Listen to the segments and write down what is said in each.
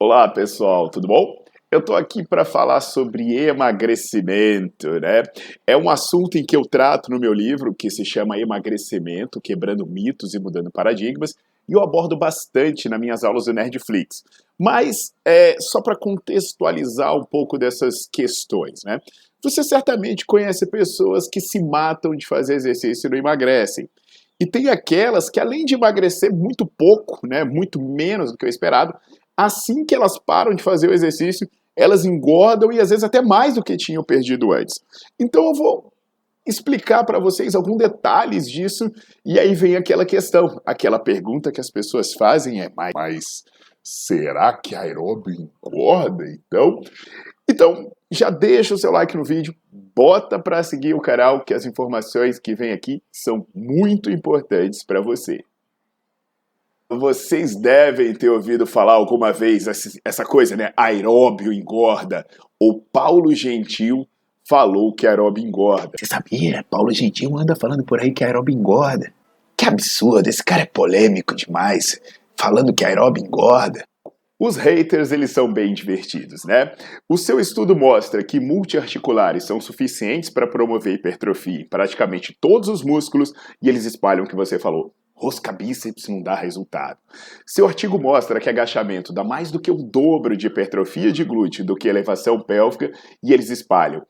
Olá pessoal, tudo bom? Eu estou aqui para falar sobre emagrecimento, né? É um assunto em que eu trato no meu livro que se chama Emagrecimento, Quebrando Mitos e Mudando Paradigmas, e eu abordo bastante nas minhas aulas do Nerdflix. Mas é, só para contextualizar um pouco dessas questões, né? Você certamente conhece pessoas que se matam de fazer exercício e não emagrecem. E tem aquelas que, além de emagrecer muito pouco, né, muito menos do que o esperado, assim que elas param de fazer o exercício, elas engordam e às vezes até mais do que tinham perdido antes. Então eu vou explicar para vocês alguns detalhes disso e aí vem aquela questão, aquela pergunta que as pessoas fazem é: mas será que aeróbio engorda? Então, então já deixa o seu like no vídeo, bota para seguir o canal que as informações que vêm aqui são muito importantes para você. Vocês devem ter ouvido falar alguma vez essa coisa, né? Aeróbio engorda. O Paulo Gentil falou que aeróbio engorda. Você sabia? Paulo Gentil anda falando por aí que aeróbio engorda. Que absurdo, esse cara é polêmico demais, falando que aeróbio engorda. Os haters, eles são bem divertidos, né? O seu estudo mostra que multiarticulares são suficientes para promover hipertrofia em praticamente todos os músculos e eles espalham o que você falou rosca bíceps não dá resultado. Seu artigo mostra que agachamento dá mais do que o dobro de hipertrofia de glúteo do que elevação pélvica e eles espalham.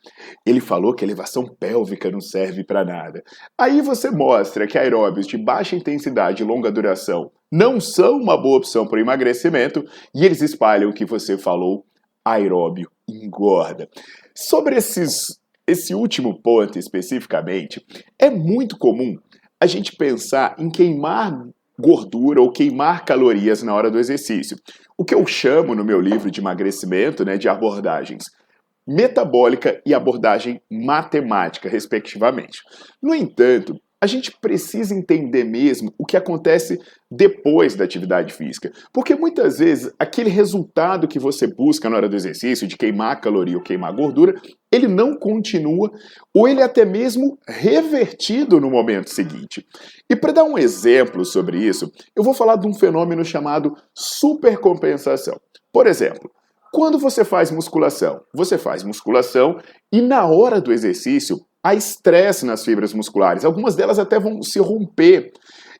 Ele falou que elevação pélvica não serve para nada. Aí você mostra que aeróbios de baixa intensidade e longa duração não são uma boa opção para emagrecimento e eles espalham o que você falou, aeróbio engorda. Sobre esses esse último ponto especificamente, é muito comum a gente pensar em queimar gordura ou queimar calorias na hora do exercício. O que eu chamo no meu livro de emagrecimento, né, de abordagens metabólica e abordagem matemática, respectivamente. No entanto, a gente precisa entender mesmo o que acontece depois da atividade física. Porque muitas vezes aquele resultado que você busca na hora do exercício, de queimar caloria ou queimar gordura, ele não continua ou ele é até mesmo revertido no momento seguinte. E para dar um exemplo sobre isso, eu vou falar de um fenômeno chamado supercompensação. Por exemplo, quando você faz musculação, você faz musculação e na hora do exercício há estresse nas fibras musculares. Algumas delas até vão se romper.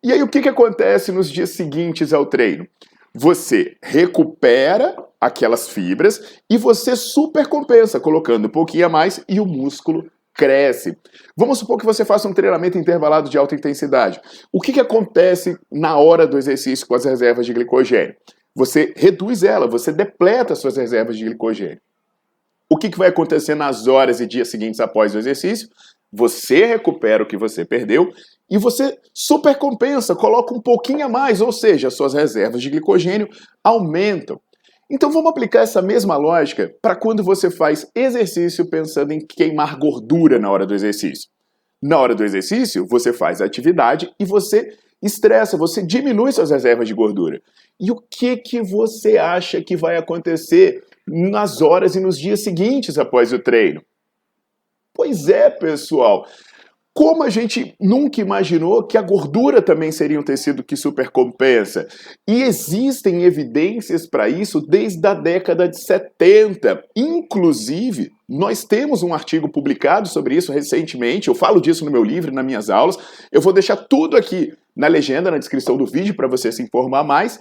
E aí o que, que acontece nos dias seguintes ao treino? Você recupera aquelas fibras e você supercompensa, colocando um pouquinho a mais e o músculo cresce. Vamos supor que você faça um treinamento intervalado de alta intensidade. O que, que acontece na hora do exercício com as reservas de glicogênio? Você reduz ela, você depleta suas reservas de glicogênio. O que, que vai acontecer nas horas e dias seguintes após o exercício? Você recupera o que você perdeu e você supercompensa, coloca um pouquinho a mais, ou seja, suas reservas de glicogênio aumentam. Então vamos aplicar essa mesma lógica para quando você faz exercício pensando em queimar gordura na hora do exercício. Na hora do exercício, você faz a atividade e você estressa, você diminui suas reservas de gordura. E o que que você acha que vai acontecer nas horas e nos dias seguintes após o treino. Pois é, pessoal. Como a gente nunca imaginou que a gordura também seria um tecido que supercompensa. E existem evidências para isso desde a década de 70. Inclusive, nós temos um artigo publicado sobre isso recentemente. Eu falo disso no meu livro, nas minhas aulas. Eu vou deixar tudo aqui na legenda, na descrição do vídeo, para você se informar mais.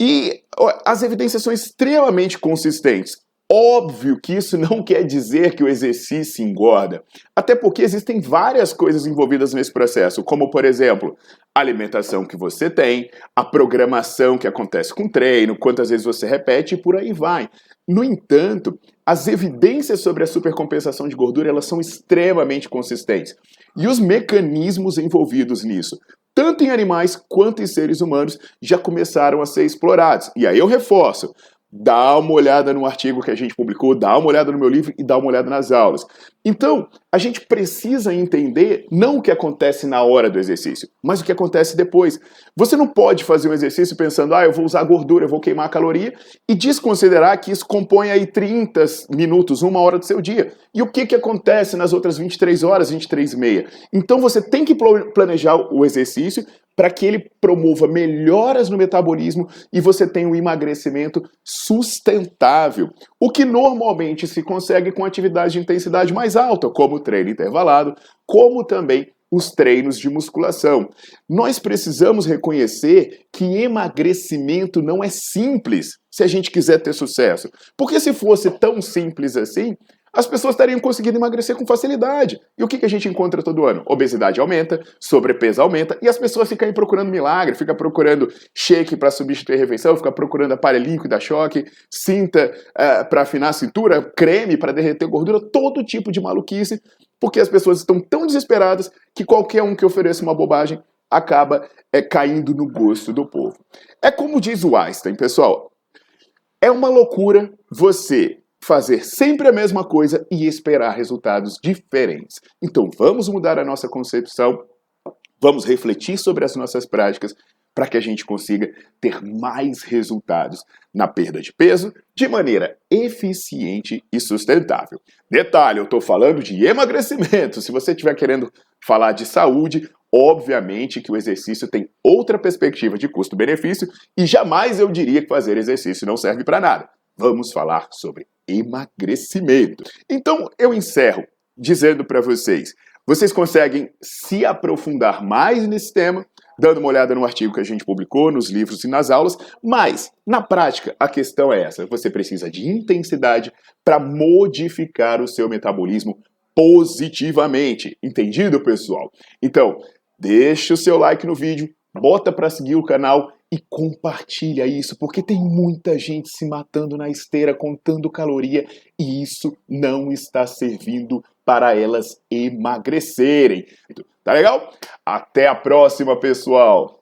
E as evidências são extremamente consistentes. Óbvio que isso não quer dizer que o exercício engorda, até porque existem várias coisas envolvidas nesse processo, como por exemplo, a alimentação que você tem, a programação que acontece com o treino, quantas vezes você repete e por aí vai. No entanto, as evidências sobre a supercompensação de gordura elas são extremamente consistentes. E os mecanismos envolvidos nisso, tanto em animais quanto em seres humanos, já começaram a ser explorados. E aí eu reforço, dá uma olhada no artigo que a gente publicou, dá uma olhada no meu livro e dá uma olhada nas aulas. Então, a gente precisa entender não o que acontece na hora do exercício, mas o que acontece depois. Você não pode fazer um exercício pensando, ah, eu vou usar gordura, eu vou queimar caloria, e desconsiderar que isso compõe aí 30 minutos, uma hora do seu dia. E o que, que acontece nas outras 23 horas, 23 e meia? Então você tem que planejar o exercício para que ele promova melhoras no metabolismo e você tenha um emagrecimento sustentável, o que normalmente se consegue com atividade de intensidade mais alta, como o treino intervalado, como também os treinos de musculação. Nós precisamos reconhecer que emagrecimento não é simples se a gente quiser ter sucesso. Porque se fosse tão simples assim, as pessoas estariam conseguindo emagrecer com facilidade. E o que, que a gente encontra todo ano? Obesidade aumenta, sobrepeso aumenta, e as pessoas ficam procurando milagre, ficam procurando shake para substituir a refeição, ficam procurando aparelhinho que dá choque, cinta uh, eh, para afinar a cintura, creme para derreter gordura, todo tipo de maluquice, porque as pessoas estão tão desesperadas que qualquer um que ofereça uma bobagem acaba é, caindo no gosto do povo. É como diz o Einstein, pessoal, é uma loucura você fazer sempre a mesma coisa e esperar resultados diferentes. Então vamos mudar a nossa concepção, vamos refletir sobre as nossas práticas para que a gente consiga ter mais resultados na perda de peso de maneira eficiente e sustentável. Detalhe, eu estou falando de emagrecimento. Se você estiver querendo falar de saúde, obviamente que o exercício tem outra perspectiva de custo-benefício e jamais eu diria que fazer exercício não serve para nada. Vamos falar sobre emagrecimento. Então eu encerro dizendo para vocês: vocês conseguem se aprofundar mais nesse tema dando uma olhada no artigo que a gente publicou, nos livros e nas aulas, mas na prática a questão é essa: você precisa de intensidade para modificar o seu metabolismo positivamente. Entendido, pessoal? Então, deixa o seu like no vídeo, bota para seguir o canal e compartilha isso, porque tem muita gente se matando na esteira contando caloria e isso não está servindo para elas emagrecerem. Tá legal? Até a próxima, pessoal!